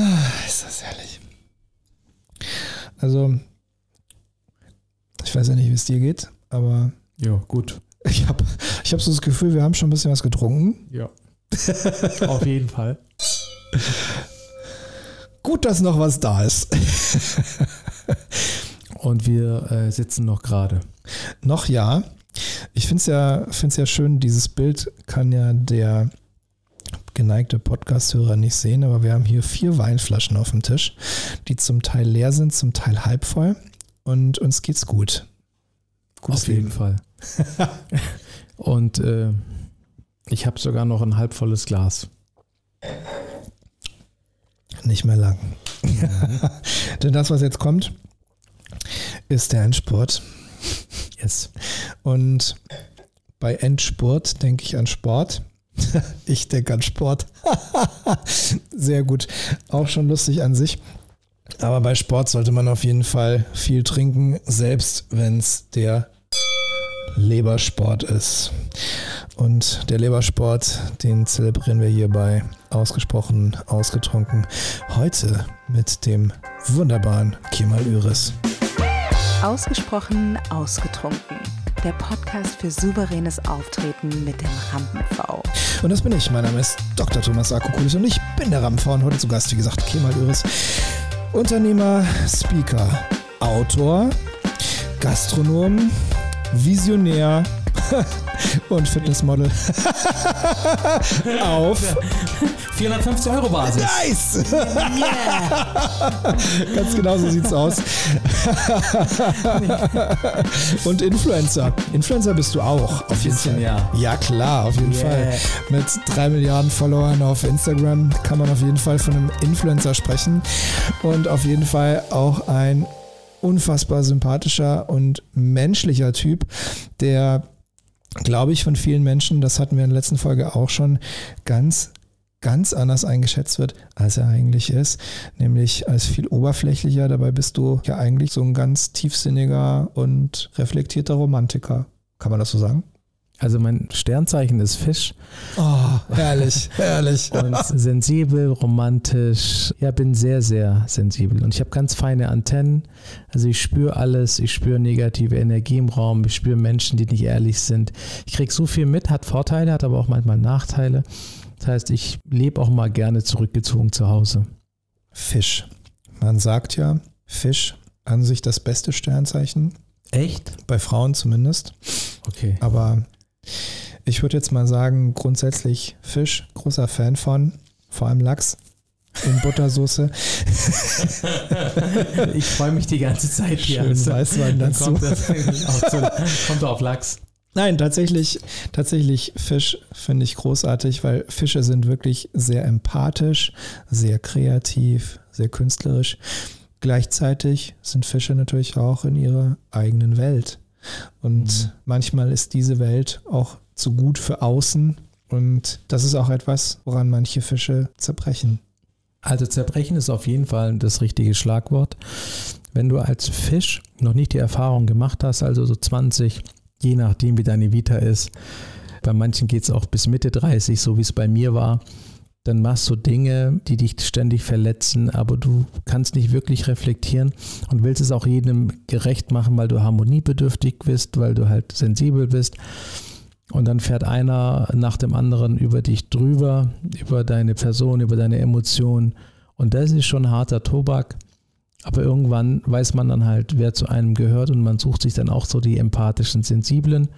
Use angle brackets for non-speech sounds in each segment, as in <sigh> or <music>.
Ah, ist das herrlich. Also, ich weiß ja nicht, wie es dir geht, aber Ja, gut. ich habe ich hab so das Gefühl, wir haben schon ein bisschen was getrunken. Ja. <laughs> Auf jeden Fall. Gut, dass noch was da ist. Und wir äh, sitzen noch gerade. noch ja. Ich finde es ja, find's ja schön, dieses Bild kann ja der geneigte Podcast-Hörer nicht sehen, aber wir haben hier vier Weinflaschen auf dem Tisch, die zum Teil leer sind, zum Teil halb voll. Und uns geht's gut. Gutes Auf jeden Leben. Fall. <laughs> Und äh, ich habe sogar noch ein halbvolles Glas. Nicht mehr lang. <laughs> Denn das, was jetzt kommt, ist der Endspurt. Yes. Und bei Endspurt denke ich an Sport. <laughs> Ich denke an Sport. <laughs> Sehr gut. Auch schon lustig an sich. Aber bei Sport sollte man auf jeden Fall viel trinken, selbst wenn es der Lebersport ist. Und der Lebersport, den zelebrieren wir hierbei ausgesprochen, ausgetrunken. Heute mit dem wunderbaren Kemal Üris. Ausgesprochen ausgetrunken. Der Podcast für souveränes Auftreten mit dem Rampen-V. Und das bin ich. Mein Name ist Dr. Thomas Akokulis und ich bin der Rampenfrau und heute zu Gast, wie gesagt, Kemal Üris. Unternehmer, Speaker, Autor, Gastronom, Visionär <laughs> und Fitnessmodel. Auf 450 Euro Basis. Nice! Ganz genau so sieht's aus. Und Influencer. Influencer bist du auch, auf jeden Fall. ja. Ja, klar, auf jeden Yeah. Fall. Mit drei Milliarden Followern auf Instagram kann man auf jeden Fall von einem Influencer sprechen. Und auf jeden Fall auch ein unfassbar sympathischer und menschlicher Typ, der, glaube ich, von vielen Menschen, das hatten wir in der letzten Folge auch schon, ganz ganz anders eingeschätzt wird, als er eigentlich ist, nämlich als viel oberflächlicher. Dabei bist du ja eigentlich so ein ganz tiefsinniger und reflektierter Romantiker. Kann man das so sagen? Also mein Sternzeichen ist Fisch Oh, herrlich, herrlich. <laughs> und sensibel, romantisch. Ja, bin sehr, sehr sensibel und ich habe ganz feine Antennen. Also ich spüre alles, ich spüre negative Energie im Raum, ich spüre Menschen, die nicht ehrlich sind. Ich kriege so viel mit, hat Vorteile, hat aber auch manchmal Nachteile. Das heißt, ich lebe auch mal gerne zurückgezogen zu Hause. Fisch. Man sagt ja, Fisch an sich das beste Sternzeichen, Echt? bei Frauen zumindest. Okay. Aber ich würde jetzt mal sagen, grundsätzlich Fisch, großer Fan von, vor allem Lachs in Buttersoße. <laughs> Ich freue mich die ganze Zeit hier. Schön Also, Weißwein dazu. kommt, das zu, kommt auf Lachs. Nein, tatsächlich, tatsächlich Fisch finde ich großartig, weil Fische sind wirklich sehr empathisch, sehr kreativ, sehr künstlerisch. Gleichzeitig sind Fische natürlich auch in ihrer eigenen Welt. Und Mhm. manchmal ist diese Welt auch zu gut für außen. Und das ist auch etwas, woran manche Fische zerbrechen. Also zerbrechen ist auf jeden Fall das richtige Schlagwort. Wenn du als Fisch noch nicht die Erfahrung gemacht hast, also so 20, je nachdem wie deine Vita ist, bei manchen geht es auch bis Mitte 30, so wie es bei mir war, dann machst du Dinge, die dich ständig verletzen, aber du kannst nicht wirklich reflektieren und willst es auch jedem gerecht machen, weil du harmoniebedürftig bist, weil du halt sensibel bist. Und dann fährt einer nach dem anderen über dich drüber, über deine Person, über deine Emotionen. Und das ist schon harter Tobak. Aber irgendwann weiß man dann halt, wer zu einem gehört und man sucht sich dann auch so die empathischen, sensiblen.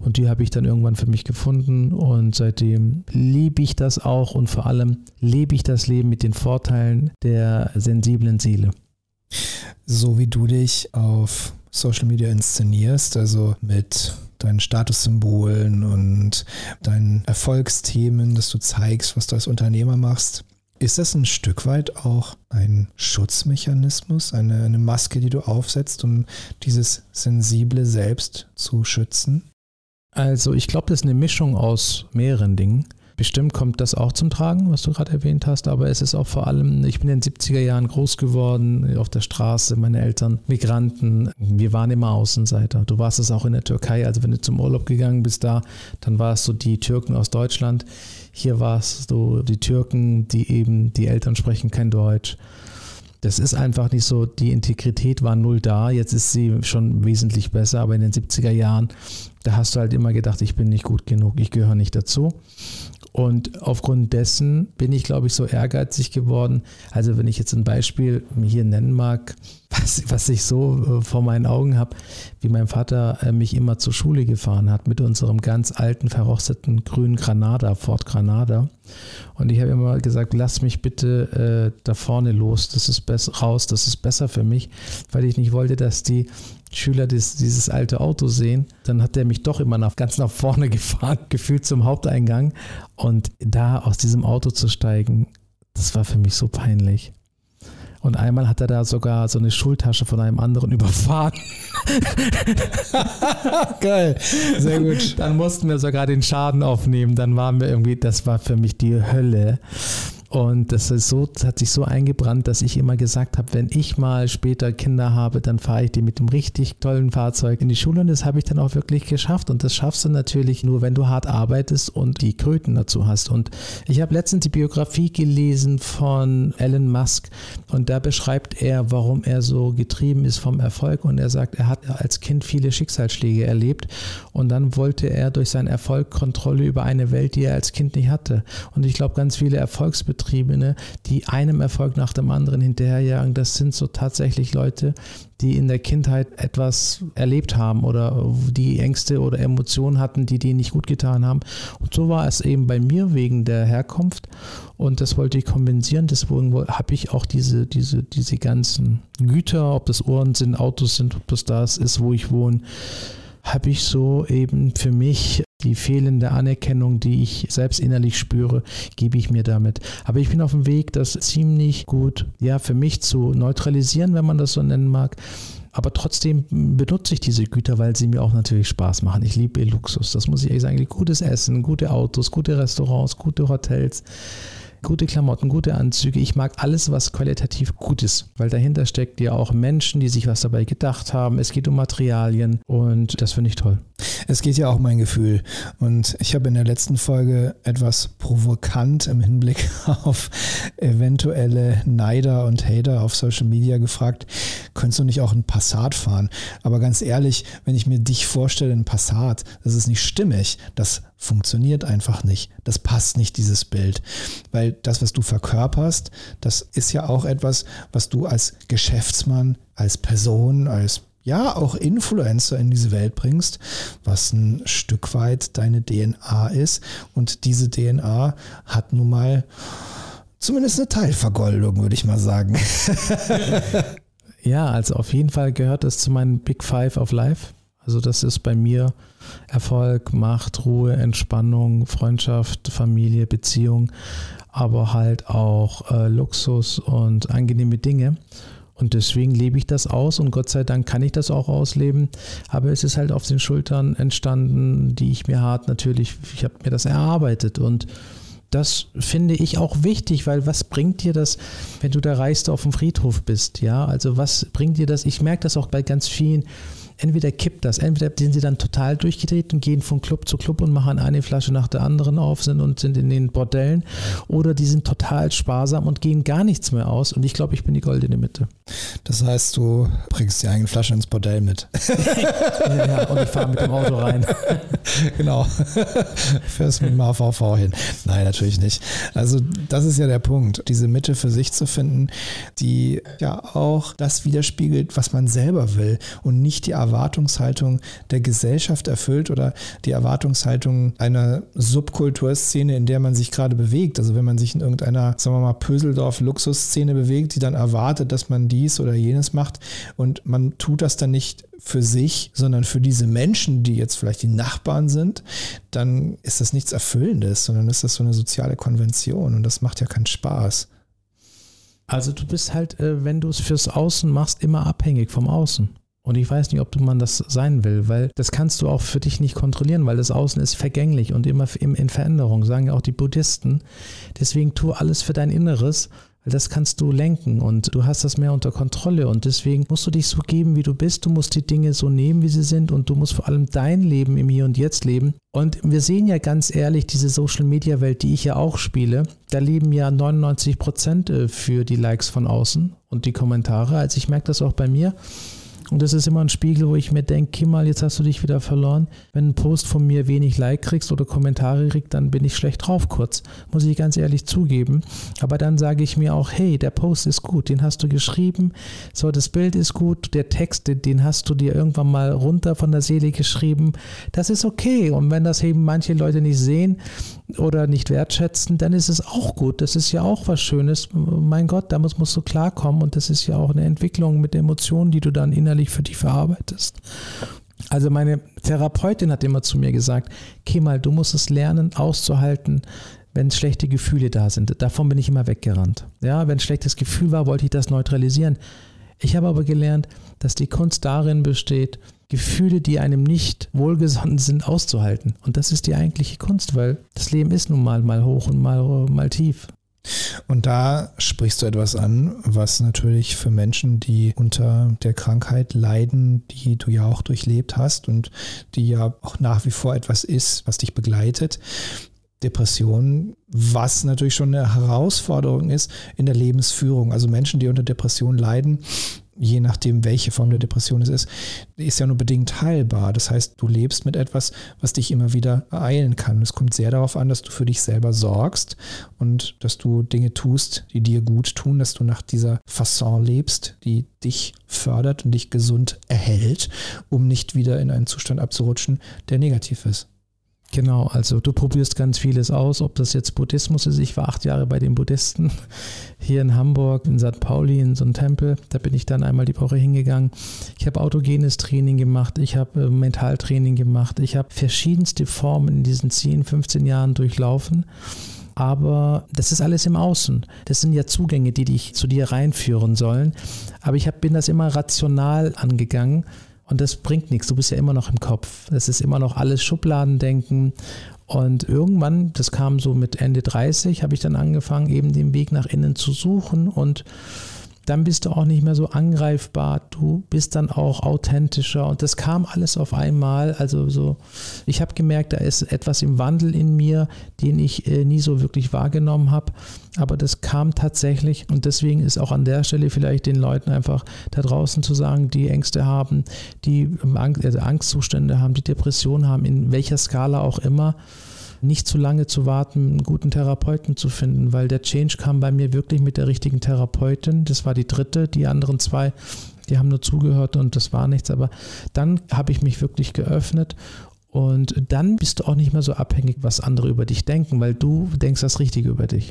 Und die habe ich dann irgendwann für mich gefunden und seitdem liebe ich das auch und vor allem lebe ich das Leben mit den Vorteilen der sensiblen Seele. So wie du dich auf Social Media inszenierst, also mit deinen Statussymbolen und deinen Erfolgsthemen, dass du zeigst, was du als Unternehmer machst. Ist das ein Stück weit auch ein Schutzmechanismus, eine, eine Maske, die du aufsetzt, um dieses sensible Selbst zu schützen? Also ich glaube, das ist eine Mischung aus mehreren Dingen. Bestimmt kommt das auch zum Tragen, was du gerade erwähnt hast, aber es ist auch vor allem, ich bin in den 70er Jahren groß geworden, auf der Straße, meine Eltern Migranten, wir waren immer Außenseiter. Du warst es auch in der Türkei, also wenn du zum Urlaub gegangen bist da, dann warst du die Türken aus Deutschland. Hier warst du die Türken, die eben, die Eltern sprechen kein Deutsch. Das ist einfach nicht so, die Integrität war null da, jetzt ist sie schon wesentlich besser, aber in den 70er Jahren, da hast du halt immer gedacht, ich bin nicht gut genug, ich gehöre nicht dazu. Und aufgrund dessen bin ich, glaube ich, so ehrgeizig geworden. Also wenn ich jetzt ein Beispiel hier nennen mag, <laughs> was, was ich so äh, vor meinen Augen habe, wie mein Vater äh, mich immer zur Schule gefahren hat mit unserem ganz alten, verrosteten grünen Granada, Ford Granada. Und ich habe immer gesagt, lass mich bitte äh, da vorne los, das ist besser raus, das ist besser für mich, weil ich nicht wollte, dass die Schüler des, dieses alte Auto sehen, dann hat er mich doch immer nach, ganz nach vorne <laughs> gefahren, gefühlt zum Haupteingang. Und da aus diesem Auto zu steigen, das war für mich so peinlich. Und einmal hat er da sogar so eine Schultasche von einem anderen <laughs> überfahren. <laughs> Geil, sehr gut. Dann mussten wir sogar den Schaden aufnehmen. Dann waren wir irgendwie, das war für mich die Hölle. Und das ist so, das hat sich so eingebrannt, dass ich immer gesagt habe, wenn ich mal später Kinder habe, dann fahre ich die mit dem richtig tollen Fahrzeug in die Schule und das habe ich dann auch wirklich geschafft. Und das schaffst du natürlich nur, wenn du hart arbeitest und die Kröten dazu hast. Und ich habe letztens die Biografie gelesen von Elon Musk und da beschreibt er, warum er so getrieben ist vom Erfolg. Und er sagt, er hat als Kind viele Schicksalsschläge erlebt und dann wollte er durch seinen Erfolg Kontrolle über eine Welt, die er als Kind nicht hatte. Und ich glaube, ganz viele Erfolgsbetriebe Betriebene, die einem Erfolg nach dem anderen hinterherjagen. Das sind so tatsächlich Leute, die in der Kindheit etwas erlebt haben oder die Ängste oder Emotionen hatten, die denen nicht gut getan haben. Und so war es eben bei mir wegen der Herkunft. Und das wollte ich kompensieren. Deswegen habe ich auch diese, diese, diese ganzen Güter, ob das Ohren sind, Autos sind, ob das das ist, wo ich wohne, habe ich so eben für mich die fehlende Anerkennung, die ich selbst innerlich spüre, gebe ich mir damit. Aber ich bin auf dem Weg, das ziemlich gut, ja, für mich zu neutralisieren, wenn man das so nennen mag. Aber trotzdem benutze ich diese Güter, weil sie mir auch natürlich Spaß machen. Ich liebe Luxus. Das muss ich ehrlich sagen. Gutes Essen, gute Autos, gute Restaurants, gute Hotels gute Klamotten, gute Anzüge. Ich mag alles, was qualitativ gut ist, weil dahinter steckt ja auch Menschen, die sich was dabei gedacht haben. Es geht um Materialien und das finde ich toll. Es geht ja auch um mein Gefühl. Und ich habe in der letzten Folge etwas provokant im Hinblick <laughs> auf eventuelle Neider und Hater auf Social Media gefragt, könntest du nicht auch ein Passat fahren? Aber ganz ehrlich, wenn ich mir dich vorstelle, ein Passat, das ist nicht stimmig. Das funktioniert einfach nicht. Das passt nicht, dieses Bild. Weil das, was du verkörperst, das ist ja auch etwas, was du als Geschäftsmann, als Person, als ja, auch Influencer in diese Welt bringst, was ein Stück weit deine DNA ist. Und diese DNA hat nun mal zumindest eine Teilvergoldung, würde ich mal sagen. <laughs> ja, also auf jeden Fall gehört es zu meinen Big Five of Life. Also das ist bei mir Erfolg, Macht, Ruhe, Entspannung, Freundschaft, Familie, Beziehung, aber halt auch äh, Luxus und angenehme Dinge. Und deswegen lebe ich das aus und Gott sei Dank kann ich das auch ausleben. Aber es ist halt auf den Schultern entstanden, die ich mir hart natürlich, ich habe mir das erarbeitet und das finde ich auch wichtig, weil was bringt dir das, wenn du der Reichste auf dem Friedhof bist? Ja, also was bringt dir das? Ich merke das auch bei ganz vielen entweder kippt das, entweder sind sie dann total durchgedreht und gehen von Club zu Club und machen eine Flasche nach der anderen auf sind und sind in den Bordellen, oder die sind total sparsam und gehen gar nichts mehr aus. Und ich glaube, ich bin die goldene Mitte. Das heißt, du bringst die eigene Flasche ins Bordell mit. <laughs> ja, ja, und ich fahre mit dem Auto rein. <laughs> genau. Fährst mit dem AVV hin. Nein, natürlich nicht. Also, das ist ja der Punkt, diese Mitte für sich zu finden, die ja auch das widerspiegelt, was man selber will und nicht die Erwartungshaltung der Gesellschaft erfüllt oder die Erwartungshaltung einer Subkulturszene, in der man sich gerade bewegt. Also wenn man sich in irgendeiner, sagen wir mal, Pöseldorf-Luxusszene bewegt, die dann erwartet, dass man dies oder jenes macht und man tut das dann nicht für sich, sondern für diese Menschen, die jetzt vielleicht die Nachbarn sind, dann ist das nichts Erfüllendes, sondern ist das so eine soziale Konvention und das macht ja keinen Spaß. Also du bist halt, äh, wenn du es fürs Außen machst, immer abhängig vom Außen. Und ich weiß nicht, ob man das sein will, weil das kannst du auch für dich nicht kontrollieren, weil das Außen ist vergänglich und immer in Veränderung, sagen ja auch die Buddhisten. Deswegen tu alles für dein Inneres weil das kannst du lenken und du hast das mehr unter Kontrolle und deswegen musst du dich so geben, wie du bist. Du musst die Dinge so nehmen, wie sie sind und du musst vor allem dein Leben im Hier und Jetzt leben. Und wir sehen ja ganz ehrlich diese Social-Media-Welt, die ich ja auch spiele, da leben ja 99 Prozent äh, für die Likes von außen und die Kommentare. Also ich merke das auch bei mir. Und das ist immer ein Spiegel, wo ich mir denke, Kimmal, jetzt hast du dich wieder verloren. Wenn ein Post von mir wenig Like kriegst oder Kommentare kriegt, dann bin ich schlecht drauf kurz. Muss ich ganz ehrlich zugeben. Aber dann sage ich mir auch, hey, der Post ist gut, den hast du geschrieben. So, das Bild ist gut, der Text, den hast du dir irgendwann mal runter von der Seele geschrieben. Das ist okay. Und wenn das eben manche Leute nicht sehen, oder nicht wertschätzen, dann ist es auch gut. Das ist ja auch was Schönes. Mein Gott, damit musst du klarkommen und das ist ja auch eine Entwicklung mit Emotionen, die du dann innerlich für dich verarbeitest. Also meine Therapeutin hat immer zu mir gesagt, Kemal, du musst es lernen, auszuhalten, wenn schlechte Gefühle da sind. Davon bin ich immer weggerannt. Ja, wenn ein schlechtes Gefühl war, wollte ich das neutralisieren. Ich habe aber gelernt, dass die Kunst darin besteht, Gefühle, die einem nicht wohlgesonnen sind, auszuhalten. Und das ist die eigentliche Kunst, weil das Leben ist nun mal mal hoch und mal, mal tief. Und da sprichst du etwas an, was natürlich für Menschen, die unter der Krankheit leiden, die du ja auch durchlebt hast und die ja auch nach wie vor etwas ist, was dich begleitet, Depression, was natürlich schon eine Herausforderung ist in der Lebensführung. Also Menschen, die unter Depression leiden, je nachdem, welche Form der Depression es ist, ist ja nur bedingt heilbar. Das heißt, du lebst mit etwas, was dich immer wieder ereilen kann. Es kommt sehr darauf an, dass du für dich selber sorgst und dass du Dinge tust, die dir gut tun, dass du nach dieser Fasson lebst, die dich fördert und dich gesund erhält, um nicht wieder in einen Zustand abzurutschen, der negativ ist. Genau, also du probierst ganz vieles aus, ob das jetzt Buddhismus ist. Ich war acht Jahre bei den Buddhisten <laughs> hier in Hamburg, in St. Pauli, in so einem Tempel. Da bin ich dann einmal die Woche hingegangen. Ich habe autogenes Training gemacht, ich habe äh, Mentaltraining gemacht, ich habe verschiedenste Formen in diesen 10, 15 Jahren durchlaufen. Aber das ist alles im Außen. Das sind ja Zugänge, die dich zu dir reinführen sollen. Aber ich hab, bin das immer rational angegangen und das bringt nichts. Du bist ja immer noch im Kopf. Es ist immer noch alles Schubladendenken. Und irgendwann, das kam so mit Ende 30, habe ich dann angefangen, eben den Weg nach innen zu suchen und dann bist du auch nicht mehr so angreifbar, du bist dann auch authentischer. Und das kam alles auf einmal. Also so, ich habe gemerkt, da ist etwas im Wandel in mir, den ich äh, nie so wirklich wahrgenommen habe, aber das kam tatsächlich. Und deswegen ist auch an der Stelle vielleicht den Leuten einfach da draußen zu sagen, die Ängste haben, die Angst, also Angstzustände haben, die Depressionen haben, in welcher Skala auch immer, nicht zu lange zu warten, einen guten Therapeuten zu finden, weil der Change kam bei mir wirklich mit der richtigen Therapeutin. Das war die dritte, die anderen zwei, die haben nur zugehört und das war nichts. Aber dann habe ich mich wirklich geöffnet und dann bist du auch nicht mehr so abhängig, was andere über dich denken, weil du denkst das Richtige über dich.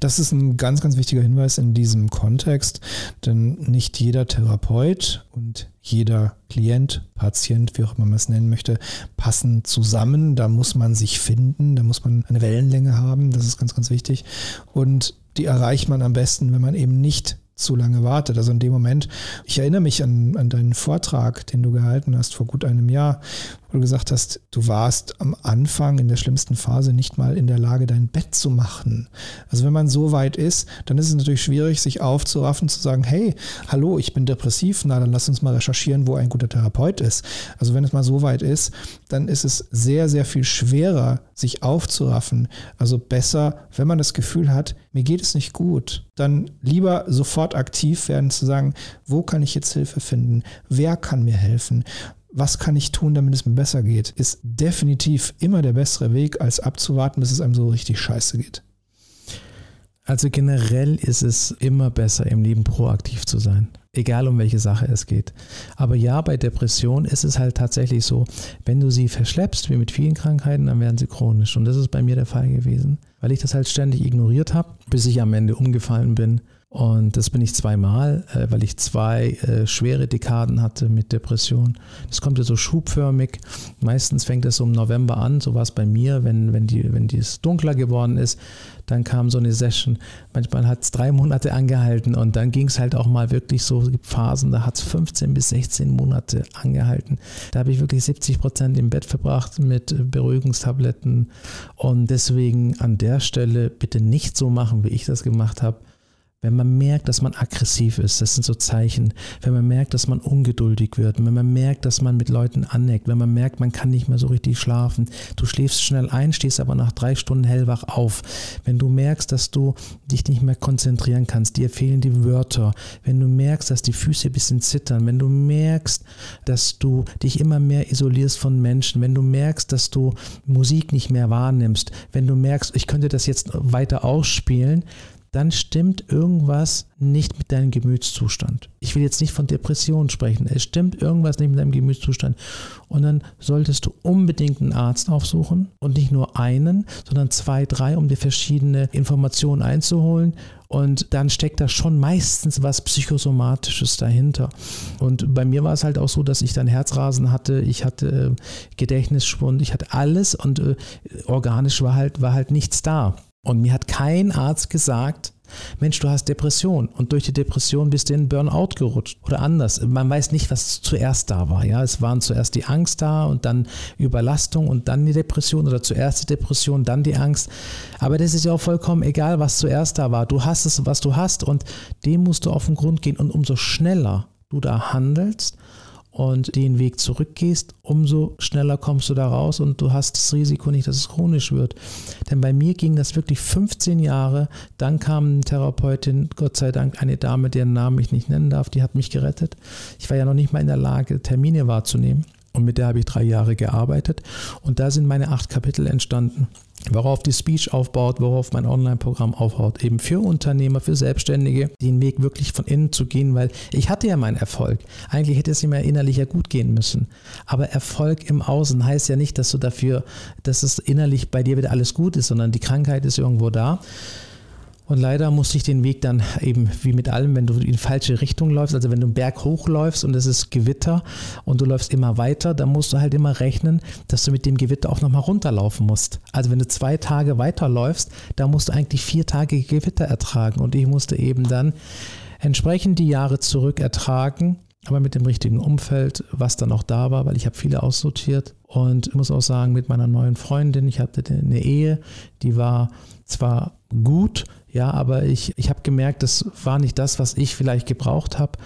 Das ist ein ganz, ganz wichtiger Hinweis in diesem Kontext, denn nicht jeder Therapeut und jeder Klient, Patient, wie auch immer man es nennen möchte, passen zusammen. Da muss man sich finden, da muss man eine Wellenlänge haben, das ist ganz, ganz wichtig. Und die erreicht man am besten, wenn man eben nicht zu lange wartet. Also in dem Moment, ich erinnere mich an, an deinen Vortrag, den du gehalten hast vor gut einem Jahr, wo du gesagt hast, du warst am Anfang in der schlimmsten Phase nicht mal in der Lage, dein Bett zu machen. Also wenn man so weit ist, dann ist es natürlich schwierig, sich aufzuraffen, zu sagen, hey, hallo, ich bin depressiv, na dann lass uns mal recherchieren, wo ein guter Therapeut ist. Also wenn es mal so weit ist, dann ist es sehr, sehr viel schwerer, sich aufzuraffen. Also besser, wenn man das Gefühl hat, mir geht es nicht gut, dann lieber sofort aktiv werden, zu sagen, wo kann ich jetzt Hilfe finden? Wer kann mir helfen? Was kann ich tun, damit es mir besser geht, ist definitiv immer der bessere Weg, als abzuwarten, bis es einem so richtig scheiße geht. Also generell ist es immer besser, im Leben proaktiv zu sein, egal um welche Sache es geht. Aber ja, bei Depression ist es halt tatsächlich so, wenn du sie verschleppst, wie mit vielen Krankheiten, dann werden sie chronisch. Und das ist bei mir der Fall gewesen, weil ich das halt ständig ignoriert habe, bis ich am Ende umgefallen bin Und das bin ich zweimal, äh, weil ich zwei äh, schwere Dekaden hatte mit Depression. Das kommt ja so schubförmig. Meistens fängt es um November an, so war es bei mir, wenn, wenn, die, wenn es dunkler geworden ist, dann kam so eine Session. Manchmal hat es drei Monate angehalten und dann ging es halt auch mal wirklich so, es gibt Phasen, da hat es 15 bis 16 Monate angehalten. Da habe ich wirklich 70 Prozent im Bett verbracht mit Beruhigungstabletten und deswegen an der Stelle bitte nicht so machen, wie ich das gemacht habe wenn man merkt, dass man aggressiv ist, das sind so Zeichen. Wenn man merkt, dass man ungeduldig wird, wenn man merkt, dass man mit Leuten anneckt, wenn man merkt, man kann nicht mehr so richtig schlafen, du schläfst schnell ein, stehst aber nach drei Stunden hellwach auf. Wenn du merkst, dass du dich nicht mehr konzentrieren kannst, dir fehlen die Wörter, wenn du merkst, dass die Füße ein bisschen zittern, wenn du merkst, dass du dich immer mehr isolierst von Menschen, wenn du merkst, dass du Musik nicht mehr wahrnimmst, wenn du merkst, ich könnte das jetzt weiter ausspielen, dann stimmt irgendwas nicht mit deinem Gemütszustand. Ich will jetzt nicht von Depressionen sprechen. Es stimmt irgendwas nicht mit deinem Gemütszustand. Und dann solltest du unbedingt einen Arzt aufsuchen und nicht nur einen, sondern zwei, drei, um dir verschiedene Informationen einzuholen. Und dann steckt da schon meistens was Psychosomatisches dahinter. Und bei mir war es halt auch so, dass ich dann Herzrasen hatte, ich hatte äh, Gedächtnisschwund, ich hatte alles und äh, organisch war halt, war halt nichts da. Und mir hat kein Arzt gesagt, Mensch, du hast Depression und durch die Depression bist du in Burnout gerutscht oder anders. Man weiß nicht, was zuerst da war. Ja, es waren zuerst die Angst da und dann Überlastung und dann die Depression oder zuerst die Depression, dann die Angst. Aber das ist ja auch vollkommen egal, was zuerst da war. Du hast es, was du hast und dem musst du auf den Grund gehen und umso schneller du da handelst, und den Weg zurückgehst, umso schneller kommst du da raus und du hast das Risiko nicht, dass es chronisch wird. Denn bei mir ging das wirklich 15 Jahre. Dann kam eine Therapeutin, Gott sei Dank eine Dame, deren Namen ich nicht nennen darf, die hat mich gerettet. Ich war ja noch nicht mal in der Lage, Termine wahrzunehmen. Und mit der habe ich drei Jahre gearbeitet. Und da sind meine acht Kapitel entstanden worauf die Speech aufbaut, worauf mein Online-Programm aufbaut, eben für Unternehmer, für Selbstständige, den Weg wirklich von innen zu gehen, weil ich hatte ja meinen Erfolg. Eigentlich hätte es ja innerlich ja gut gehen müssen. Aber Erfolg im Außen heißt ja nicht, dass du dafür, dass es innerlich bei dir wieder alles gut ist, sondern die Krankheit ist irgendwo da. Und leider musste ich den Weg dann eben wie mit allem, wenn du in falsche Richtung läufst, also wenn du einen Berg hochläufst und es ist Gewitter und du läufst immer weiter, dann musst du halt immer rechnen, dass du mit dem Gewitter auch nochmal runterlaufen musst. Also wenn du zwei Tage weiterläufst, dann musst du eigentlich vier Tage Gewitter ertragen. Und ich musste eben dann entsprechend die Jahre zurück ertragen, aber mit dem richtigen Umfeld, was dann auch da war, weil ich habe viele aussortiert. Und muss auch sagen, mit meiner neuen Freundin, ich hatte eine Ehe, die war zwar gut, ja, aber ich, ich habe gemerkt, das war nicht das, was ich vielleicht gebraucht habe.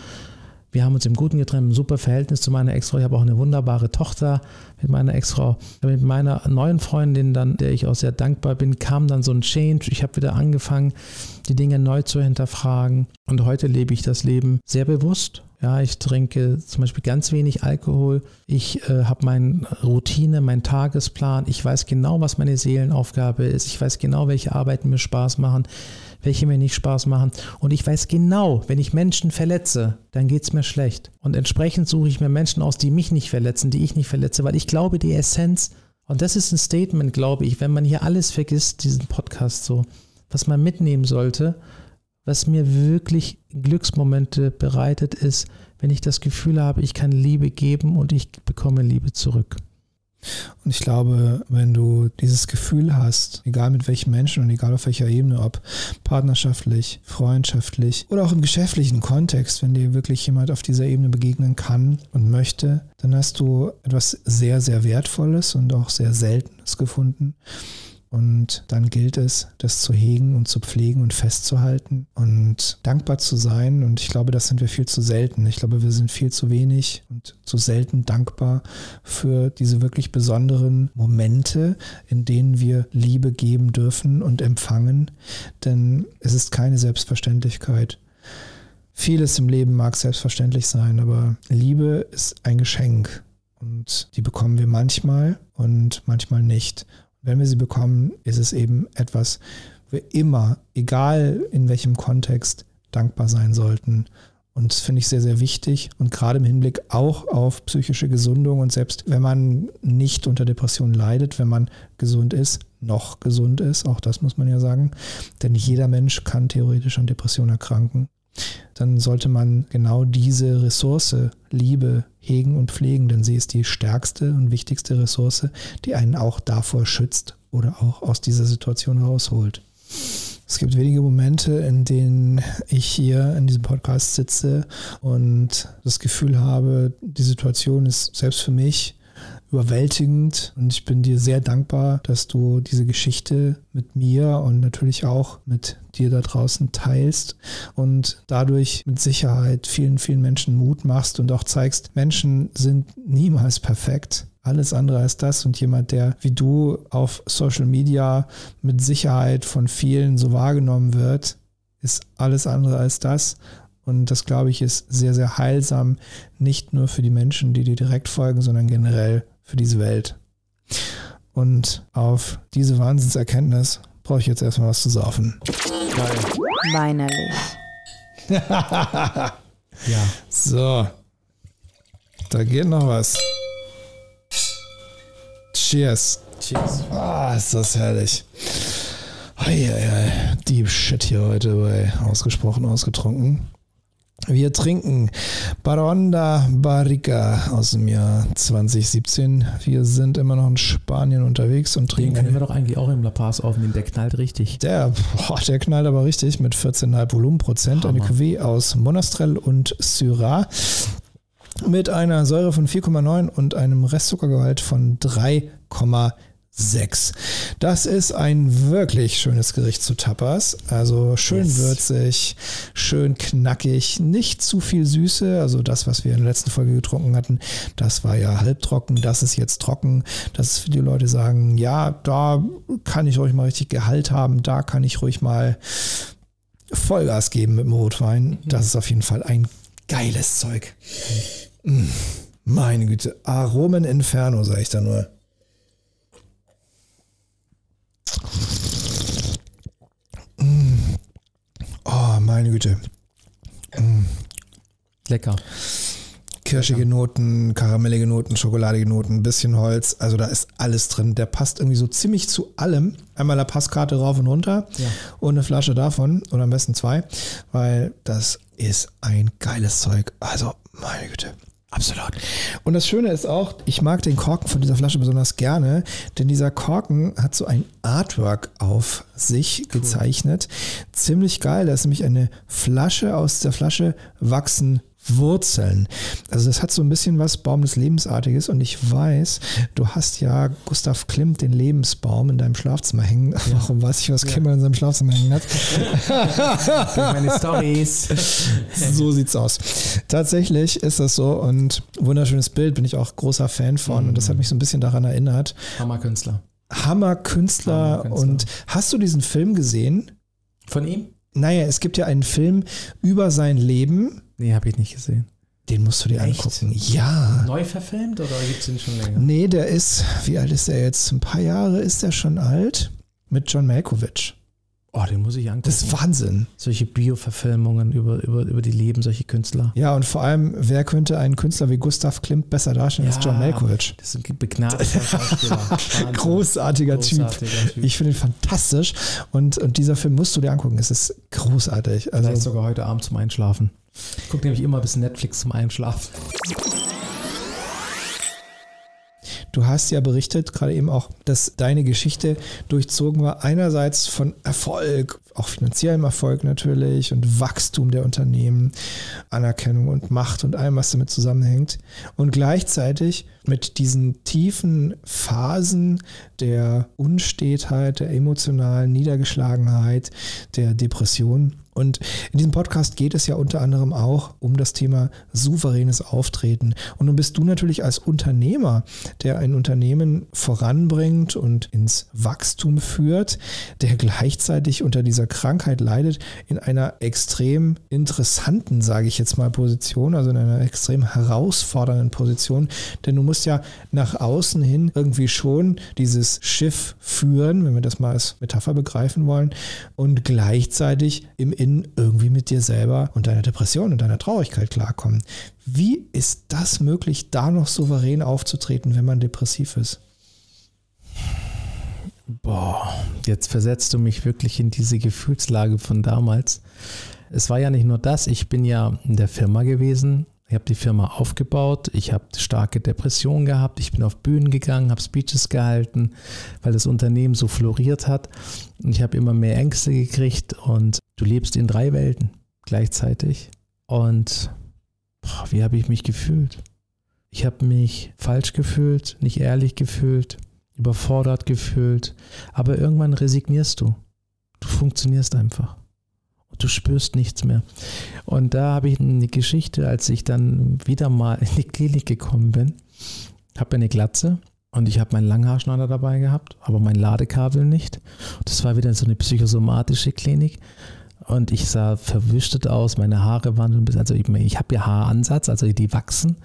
Wir haben uns im Guten getrennt, ein super Verhältnis zu meiner Ex-Frau. Ich habe auch eine wunderbare Tochter mit meiner Ex-Frau. Mit meiner neuen Freundin, dann, der ich auch sehr dankbar bin, kam dann so ein Change. Ich habe wieder angefangen, die Dinge neu zu hinterfragen. Und heute lebe ich das Leben sehr bewusst. Ja, ich trinke zum Beispiel ganz wenig Alkohol. Ich äh, habe meine Routine, meinen Tagesplan. Ich weiß genau, was meine Seelenaufgabe ist. Ich weiß genau, welche Arbeiten mir Spaß machen, welche mir nicht Spaß machen. Und ich weiß genau, wenn ich Menschen verletze, dann geht es mir schlecht. Und entsprechend suche ich mir Menschen aus, die mich nicht verletzen, die ich nicht verletze, weil ich glaube, die Essenz, und das ist ein Statement, glaube ich, wenn man hier alles vergisst, diesen Podcast so, was man mitnehmen sollte, was mir wirklich Glücksmomente bereitet, ist, wenn ich das Gefühl habe, ich kann Liebe geben und ich bekomme Liebe zurück. Und ich glaube, wenn du dieses Gefühl hast, egal mit welchen Menschen und egal auf welcher Ebene, ob partnerschaftlich, freundschaftlich oder auch im geschäftlichen Kontext, wenn dir wirklich jemand auf dieser Ebene begegnen kann und möchte, dann hast du etwas sehr, sehr Wertvolles und auch sehr Seltenes gefunden. Und dann gilt es, das zu hegen und zu pflegen und festzuhalten und dankbar zu sein. Und ich glaube, das sind wir viel zu selten. Ich glaube, wir sind viel zu wenig und zu selten dankbar für diese wirklich besonderen Momente, in denen wir Liebe geben dürfen und empfangen. Denn es ist keine Selbstverständlichkeit. Vieles im Leben mag selbstverständlich sein, aber Liebe ist ein Geschenk. Und die bekommen wir manchmal und manchmal nicht. Wenn wir sie bekommen, ist es eben etwas, wir immer, egal in welchem Kontext, dankbar sein sollten Und das finde ich sehr, sehr wichtig. Und gerade im Hinblick auch auf psychische Gesundung. Und selbst wenn man nicht unter Depressionen leidet, wenn man gesund ist, noch gesund ist, auch das muss man ja sagen. Denn jeder Mensch kann theoretisch an Depressionen erkranken. Dann sollte man genau diese Ressource, Liebe, hegen und pflegen, denn sie ist die stärkste und wichtigste Ressource, die einen auch davor schützt oder auch aus dieser Situation rausholt. Es gibt wenige Momente, in denen ich hier in diesem Podcast sitze und das Gefühl habe, die Situation ist selbst für mich überwältigend und ich bin dir sehr dankbar, dass du diese Geschichte mit mir und natürlich auch mit dir da draußen teilst und dadurch mit Sicherheit vielen, vielen Menschen Mut machst und auch zeigst, Menschen sind niemals perfekt alles andere als das. Und jemand, der wie du auf Social Media mit Sicherheit von vielen so wahrgenommen wird, ist alles andere als das. Und das, glaube ich, ist sehr, sehr heilsam, nicht nur für die Menschen, die dir direkt folgen, sondern generell für diese Welt. Und auf diese Wahnsinnserkenntnis brauche ich jetzt erstmal was zu saufen. Geil. Weinerlich. <laughs> ja. So. Da geht noch was. Cheers. Cheers. Ah, ist das herrlich. Eieiei, Deep Shit hier heute bei Ausgesprochen Ausgetrunken. Wir trinken Baronda Barrica aus dem Jahr 2017. Wir sind immer noch in Spanien unterwegs und trinken. Den können wir doch eigentlich auch im La Paz aufnehmen. Der knallt richtig. Der, boah, der knallt aber richtig mit 14,5 Volumenprozent. Eine Cuvée aus Monastrell und Syrah mit einer Säure von 4,9 und einem Restzuckergehalt von 3,6. Das ist ein wirklich schönes Gericht zu Tapas. Also schön yes. würzig, schön knackig, nicht zu viel Süße. Also das, was wir in der letzten Folge getrunken hatten, das war ja halbtrocken. Das ist jetzt trocken. Das ist für die Leute sagen, ja, da kann ich ruhig mal richtig Gehalt haben. Da kann ich ruhig mal Vollgas geben mit dem Rotwein. Das ist auf jeden Fall ein geiles Zeug. Meine Güte, Aromen Inferno, sage ich da nur. Oh, meine Güte. Lecker. Kirschige Noten, karamellige Noten, schokoladige Noten, ein bisschen Holz. Also da ist alles drin. Der passt irgendwie so ziemlich zu allem. Einmal la Passkarte rauf und runter ja. und eine Flasche davon oder am besten zwei, weil das ist ein geiles Zeug. Also meine Güte. Absolut. Und das Schöne ist auch, ich mag den Korken von dieser Flasche besonders gerne, denn dieser Korken hat so ein Artwork auf sich cool. gezeichnet. Ziemlich geil. Da ist nämlich eine Flasche aus der Flasche wachsen Wurzeln. Also das hat so ein bisschen was Baum des Lebensartiges und ich weiß, du hast ja Gustav Klimt den Lebensbaum in deinem Schlafzimmer hängen. Ja. Warum weiß ich, was Klimt ja. in seinem Schlafzimmer hängen hat? <laughs> Meine Stories. <laughs> So sieht's aus. Tatsächlich ist das so und wunderschönes Bild, bin ich auch großer Fan von mhm. und das hat mich so ein bisschen daran erinnert. Hammerkünstler. Hammerkünstler. Hammer und hast du diesen Film gesehen? Von ihm? Naja, es gibt ja einen Film über sein Leben Nee, habe ich nicht gesehen. Den musst du dir Echt? angucken. Ja. Neu verfilmt oder gibt es den schon länger? Nee, der ist, wie alt ist der jetzt? Ein paar Jahre ist der schon alt. Mit John Malkovich. Oh, den muss ich angucken. Das ist Wahnsinn. Solche Bio-Verfilmungen über, über, über die Leben solcher Künstler. Ja, und vor allem, wer könnte einen Künstler wie Gustav Klimt besser darstellen ja, als John Malkovich? Das ist ein begnadeter <laughs> Schauspieler. Großartiger, Großartiger typ. typ. Ich finde ihn fantastisch. Und, und dieser Film musst du dir angucken. Es ist großartig. Also, Vielleicht sogar heute Abend zum Einschlafen. Ich gucke nämlich immer ein bisschen Netflix zum Einschlafen. Du hast ja berichtet, gerade eben auch, dass deine Geschichte durchzogen war, einerseits von Erfolg, auch finanziellem Erfolg natürlich und Wachstum der Unternehmen, Anerkennung und Macht und allem, was damit zusammenhängt. Und gleichzeitig mit diesen tiefen Phasen der Unstetheit, der emotionalen Niedergeschlagenheit, der Depression und in diesem Podcast geht es ja unter anderem auch um das Thema souveränes Auftreten. Und nun bist du natürlich als Unternehmer, der ein Unternehmen voranbringt und ins Wachstum führt, der gleichzeitig unter dieser Krankheit leidet, in einer extrem interessanten, sage ich jetzt mal, Position, also in einer extrem herausfordernden Position. Denn du musst ja nach außen hin irgendwie schon dieses Schiff führen, wenn wir das mal als Metapher begreifen wollen, und gleichzeitig im Innen irgendwie mit dir selber und deiner Depression und deiner Traurigkeit klarkommen. Wie ist das möglich, da noch souverän aufzutreten, wenn man depressiv ist? Boah, jetzt versetzt du mich wirklich in diese Gefühlslage von damals. Es war ja nicht nur das, ich bin ja in der Firma gewesen, ich habe die Firma aufgebaut, ich habe starke Depressionen gehabt, ich bin auf Bühnen gegangen, habe Speeches gehalten, weil das Unternehmen so floriert hat. Und ich habe immer mehr Ängste gekriegt und du lebst in drei Welten gleichzeitig. Und boah, wie habe ich mich gefühlt? Ich habe mich falsch gefühlt, nicht ehrlich gefühlt, überfordert gefühlt, aber irgendwann resignierst du. Du funktionierst einfach. Und du spürst nichts mehr. Und da habe ich eine Geschichte, als ich dann wieder mal in die Klinik gekommen bin, habe eine Glatze und ich habe meinen Langhaarschneider dabei gehabt, aber mein Ladekabel nicht. Das war wieder so eine psychosomatische Klinik. Und ich sah verwüstet aus, meine Haare waren ein bisschen, also ich, ich habe ja Haaransatz, also die wachsen.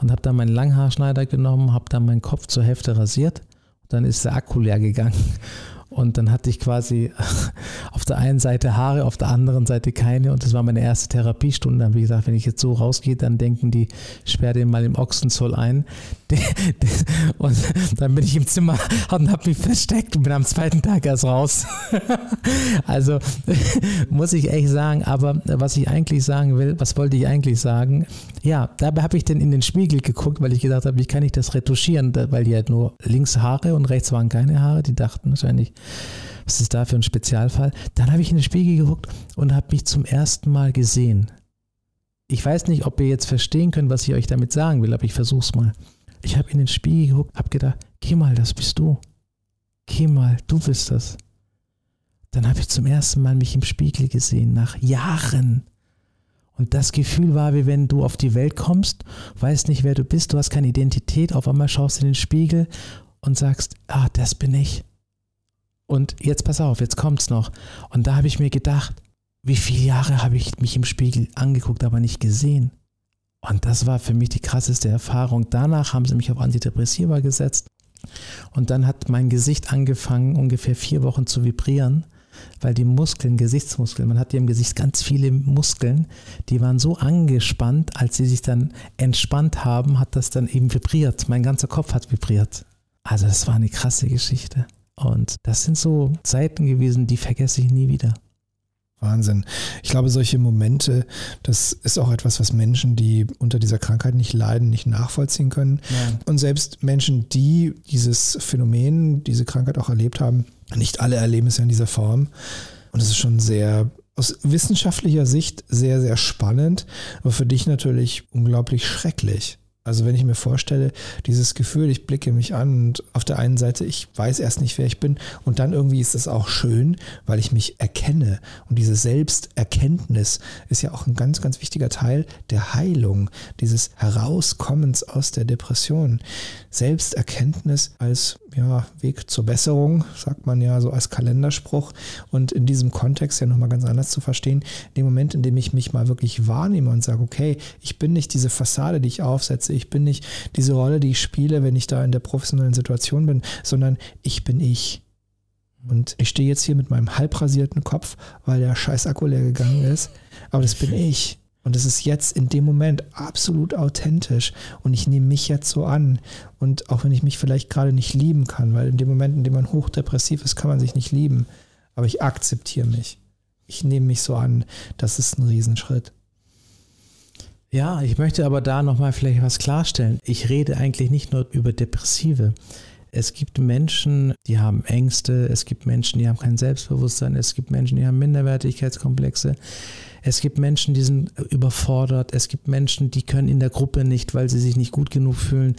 Und habe dann meinen Langhaarschneider genommen, habe dann meinen Kopf zur Hälfte rasiert dann ist der Akku leer gegangen. Und dann hatte ich quasi <laughs> auf der einen Seite Haare, auf der anderen Seite keine. Und das war meine erste Therapiestunde. Dann habe ich gesagt, wenn ich jetzt so rausgehe, dann denken die, sperre den mal im Ochsenzoll ein. <laughs> Und dann bin ich im Zimmer und habe mich versteckt und bin am zweiten Tag erst raus. <laughs> Also muss ich echt sagen, aber was ich eigentlich sagen will, was wollte ich eigentlich sagen? Ja, dabei habe ich dann in den Spiegel geguckt, weil ich gedacht habe, wie kann ich das retuschieren? Weil die halt nur links Haare und rechts waren keine Haare. Die dachten wahrscheinlich, was ist da für ein Spezialfall? Dann habe ich in den Spiegel geguckt und habe mich zum ersten Mal gesehen. Ich weiß nicht, ob ihr jetzt verstehen könnt, was ich euch damit sagen will, aber ich versuche es mal. Ich habe in den Spiegel geguckt, habe gedacht, Kemal, das bist du. Kemal, du bist das. Dann habe ich zum ersten Mal mich im Spiegel gesehen, nach Jahren. Und das Gefühl war, wie wenn du auf die Welt kommst, weißt nicht, wer du bist, du hast keine Identität, auf einmal schaust du in den Spiegel und sagst, ah, das bin ich. Und jetzt pass auf, jetzt kommt's noch. Und da habe ich mir gedacht, wie viele Jahre habe ich mich im Spiegel angeguckt, aber nicht gesehen. Und das war für mich die krasseste Erfahrung. Danach haben sie mich auf Antidepressiva gesetzt. Und dann hat mein Gesicht angefangen, ungefähr vier Wochen zu vibrieren, weil die Muskeln, Gesichtsmuskeln, man hat ja im Gesicht ganz viele Muskeln, die waren so angespannt, als sie sich dann entspannt haben, hat das dann eben vibriert. Mein ganzer Kopf hat vibriert. Also das war eine krasse Geschichte. Und das sind so Zeiten gewesen, die vergesse ich nie wieder. Wahnsinn. Ich glaube, solche Momente, das ist auch etwas, was Menschen, die unter dieser Krankheit nicht leiden, nicht nachvollziehen können. Nein. Und selbst Menschen, die dieses Phänomen, diese Krankheit auch erlebt haben, nicht alle erleben es ja in dieser Form. Und es ist schon sehr aus wissenschaftlicher Sicht sehr, sehr spannend, aber für dich natürlich unglaublich schrecklich. Also wenn ich mir vorstelle, dieses Gefühl, ich blicke mich an und auf der einen Seite, ich weiß erst nicht, wer ich bin und dann irgendwie ist es auch schön, weil ich mich erkenne. Und diese Selbsterkenntnis ist ja auch ein ganz, ganz wichtiger Teil der Heilung, dieses Herauskommens aus der Depression. Selbsterkenntnis als ja, Weg zur Besserung, sagt man ja so als Kalenderspruch. Und in diesem Kontext ja nochmal ganz anders zu verstehen, in dem Moment, in dem ich mich mal wirklich wahrnehme und sage, okay, ich bin nicht diese Fassade, die ich aufsetze, ich bin nicht diese Rolle, die ich spiele, wenn ich da in der professionellen Situation bin, sondern ich bin ich. Und ich stehe jetzt hier mit meinem halbrasierten Kopf, weil der scheiß Akku leer gegangen ist. Aber das bin ich. Und es ist jetzt in dem Moment absolut authentisch. Und ich nehme mich jetzt so an. Und auch wenn ich mich vielleicht gerade nicht lieben kann, weil in dem Moment, in dem man hochdepressiv ist, kann man sich nicht lieben. Aber ich akzeptiere mich. Ich nehme mich so an. Das ist ein Riesenschritt. Ja, ich möchte aber da nochmal vielleicht was klarstellen. Ich rede eigentlich nicht nur über Depressive. Es gibt Menschen, die haben Ängste, es gibt Menschen, die haben kein Selbstbewusstsein, es gibt Menschen, die haben Minderwertigkeitskomplexe. Es gibt Menschen, die sind überfordert. Es gibt Menschen, die können in der Gruppe nicht, weil sie sich nicht gut genug fühlen.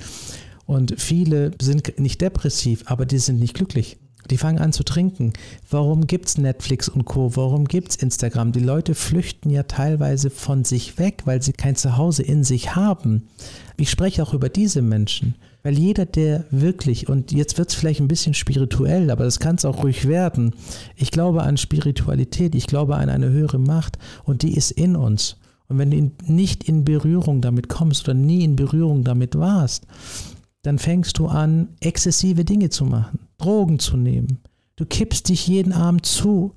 Und viele sind nicht depressiv, aber die sind nicht glücklich. Die fangen an zu trinken. Warum gibt es Netflix und Co? Warum gibt es Instagram? Die Leute flüchten ja teilweise von sich weg, weil sie kein Zuhause in sich haben. Ich spreche auch über diese Menschen. Weil jeder, der wirklich, und jetzt wird es vielleicht ein bisschen spirituell, aber das kann es auch ruhig werden. Ich glaube an Spiritualität, ich glaube an eine höhere Macht und die ist in uns. Und wenn du nicht in Berührung damit kommst oder nie in Berührung damit warst, dann fängst du an, exzessive Dinge zu machen, Drogen zu nehmen. Du kippst dich jeden Abend zu.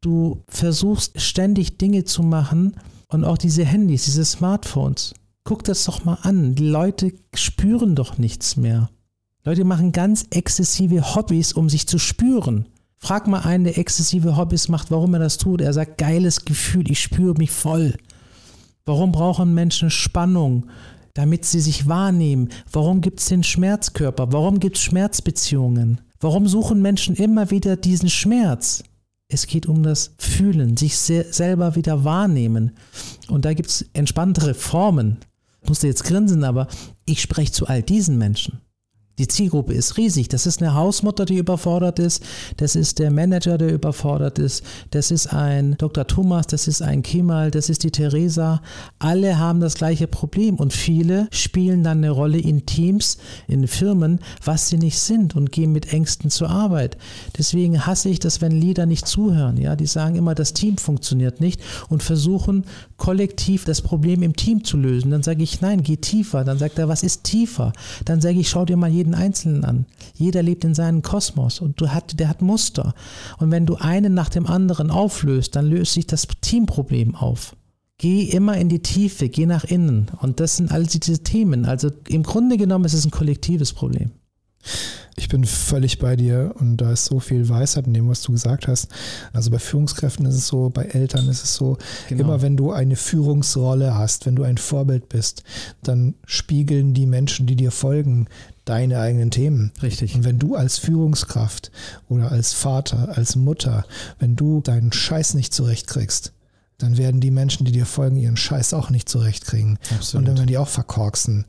Du versuchst ständig Dinge zu machen und auch diese Handys, diese Smartphones. Guck das doch mal an. Die Leute spüren doch nichts mehr. Leute machen ganz exzessive Hobbys, um sich zu spüren. Frag mal einen, der exzessive Hobbys macht, warum er das tut. Er sagt, geiles Gefühl, ich spüre mich voll. Warum brauchen Menschen Spannung? Damit sie sich wahrnehmen. Warum gibt es den Schmerzkörper? Warum gibt es Schmerzbeziehungen? Warum suchen Menschen immer wieder diesen Schmerz? Es geht um das Fühlen, sich selber wieder wahrnehmen. Und da gibt es entspanntere Formen. Musste jetzt grinsen, aber ich spreche zu all diesen Menschen. Die Zielgruppe ist riesig. Das ist eine Hausmutter, die überfordert ist. Das ist der Manager, der überfordert ist. Das ist ein Dr. Thomas, das ist ein Kemal, das ist die Theresa. Alle haben das gleiche Problem und viele spielen dann eine Rolle in Teams, in Firmen, was sie nicht sind und gehen mit Ängsten zur Arbeit. Deswegen hasse ich das, wenn Leader nicht zuhören. Ja, die sagen immer, das Team funktioniert nicht und versuchen kollektiv das Problem im Team zu lösen. Dann sage ich, nein, geh tiefer. Dann sagt er, was ist tiefer? Dann sage ich, schau dir mal jeden jeden Einzelnen an. Jeder lebt in seinem Kosmos und du hat, der hat Muster. Und wenn du einen nach dem anderen auflöst, dann löst sich das Teamproblem auf. Geh immer in die Tiefe, geh nach innen. Und das sind all diese Themen. Also im Grunde genommen ist es ein kollektives Problem. Ich bin völlig bei dir und da ist so viel Weisheit in dem, was du gesagt hast. Also bei Führungskräften ist es so, bei Eltern ist es so, genau. immer wenn du eine Führungsrolle hast, wenn du ein Vorbild bist, dann spiegeln die Menschen, die dir folgen, deine eigenen Themen. Richtig. Und wenn du als Führungskraft oder als Vater, als Mutter, wenn du deinen Scheiß nicht zurechtkriegst, dann werden die Menschen, die dir folgen, ihren Scheiß auch nicht zurechtkriegen. Absolut. Und dann werden die auch verkorksen.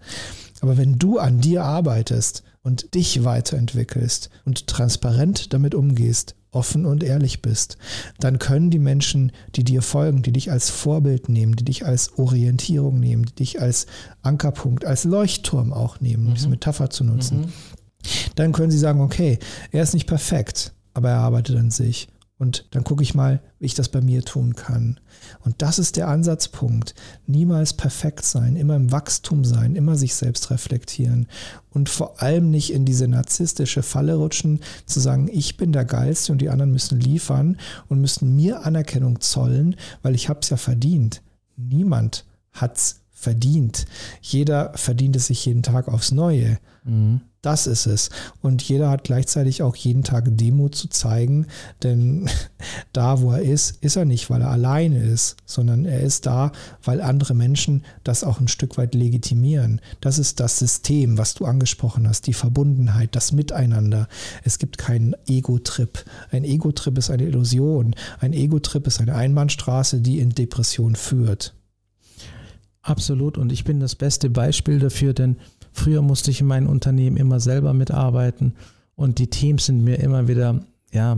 Aber wenn du an dir arbeitest und dich weiterentwickelst und transparent damit umgehst, offen und ehrlich bist, dann können die Menschen, die dir folgen, die dich als Vorbild nehmen, die dich als Orientierung nehmen, die dich als Ankerpunkt, als Leuchtturm auch nehmen, um diese mhm. Metapher zu nutzen, mhm. dann können sie sagen, okay, er ist nicht perfekt, aber er arbeitet an sich. Und dann gucke ich mal, wie ich das bei mir tun kann. Und das ist der Ansatzpunkt. Niemals perfekt sein, immer im Wachstum sein, immer sich selbst reflektieren und vor allem nicht in diese narzisstische Falle rutschen, zu sagen, ich bin der Geilste und die anderen müssen liefern und müssen mir Anerkennung zollen, weil ich habe es ja verdient. Niemand hat es verdient. Jeder verdient es sich jeden Tag aufs Neue. Mhm. Das ist es. Und jeder hat gleichzeitig auch jeden Tag Demut zu zeigen, denn <laughs> da, wo er ist, ist er nicht, weil er alleine ist, sondern er ist da, weil andere Menschen das auch ein Stück weit legitimieren. Das ist das System, was du angesprochen hast, die Verbundenheit, das Miteinander. Es gibt keinen Ego-Trip. Ein Ego-Trip ist eine Illusion. Ein Ego-Trip ist eine Einbahnstraße, die in Depression führt. Absolut. Und ich bin das beste Beispiel dafür, denn Früher musste ich in meinem Unternehmen immer selber mitarbeiten und die Teams sind mir immer wieder, ja,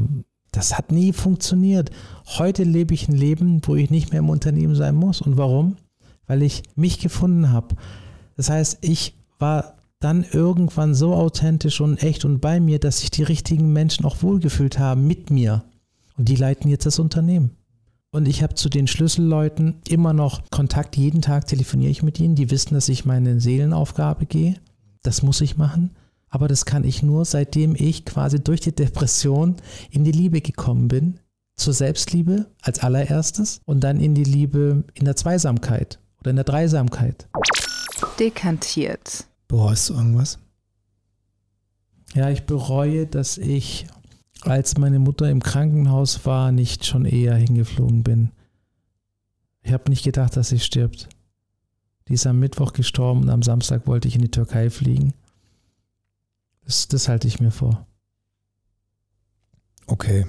das hat nie funktioniert. Heute lebe ich ein Leben, wo ich nicht mehr im Unternehmen sein muss. Und warum? Weil ich mich gefunden habe. Das heißt, ich war dann irgendwann so authentisch und echt und bei mir, dass sich die richtigen Menschen auch wohlgefühlt haben mit mir. Und die leiten jetzt das Unternehmen. Und ich habe zu den Schlüsselleuten immer noch Kontakt. Jeden Tag telefoniere ich mit ihnen. Die wissen, dass ich meine Seelenaufgabe gehe. Das muss ich machen. Aber das kann ich nur, seitdem ich quasi durch die Depression in die Liebe gekommen bin. Zur Selbstliebe als allererstes und dann in die Liebe in der Zweisamkeit oder in der Dreisamkeit. Dekantiert. Bereust du irgendwas? Ja, ich bereue, dass ich als meine Mutter im Krankenhaus war, nicht schon eher hingeflogen bin. Ich habe nicht gedacht, dass sie stirbt. Die ist am Mittwoch gestorben und am Samstag wollte ich in die Türkei fliegen. Das, das halte ich mir vor. Okay.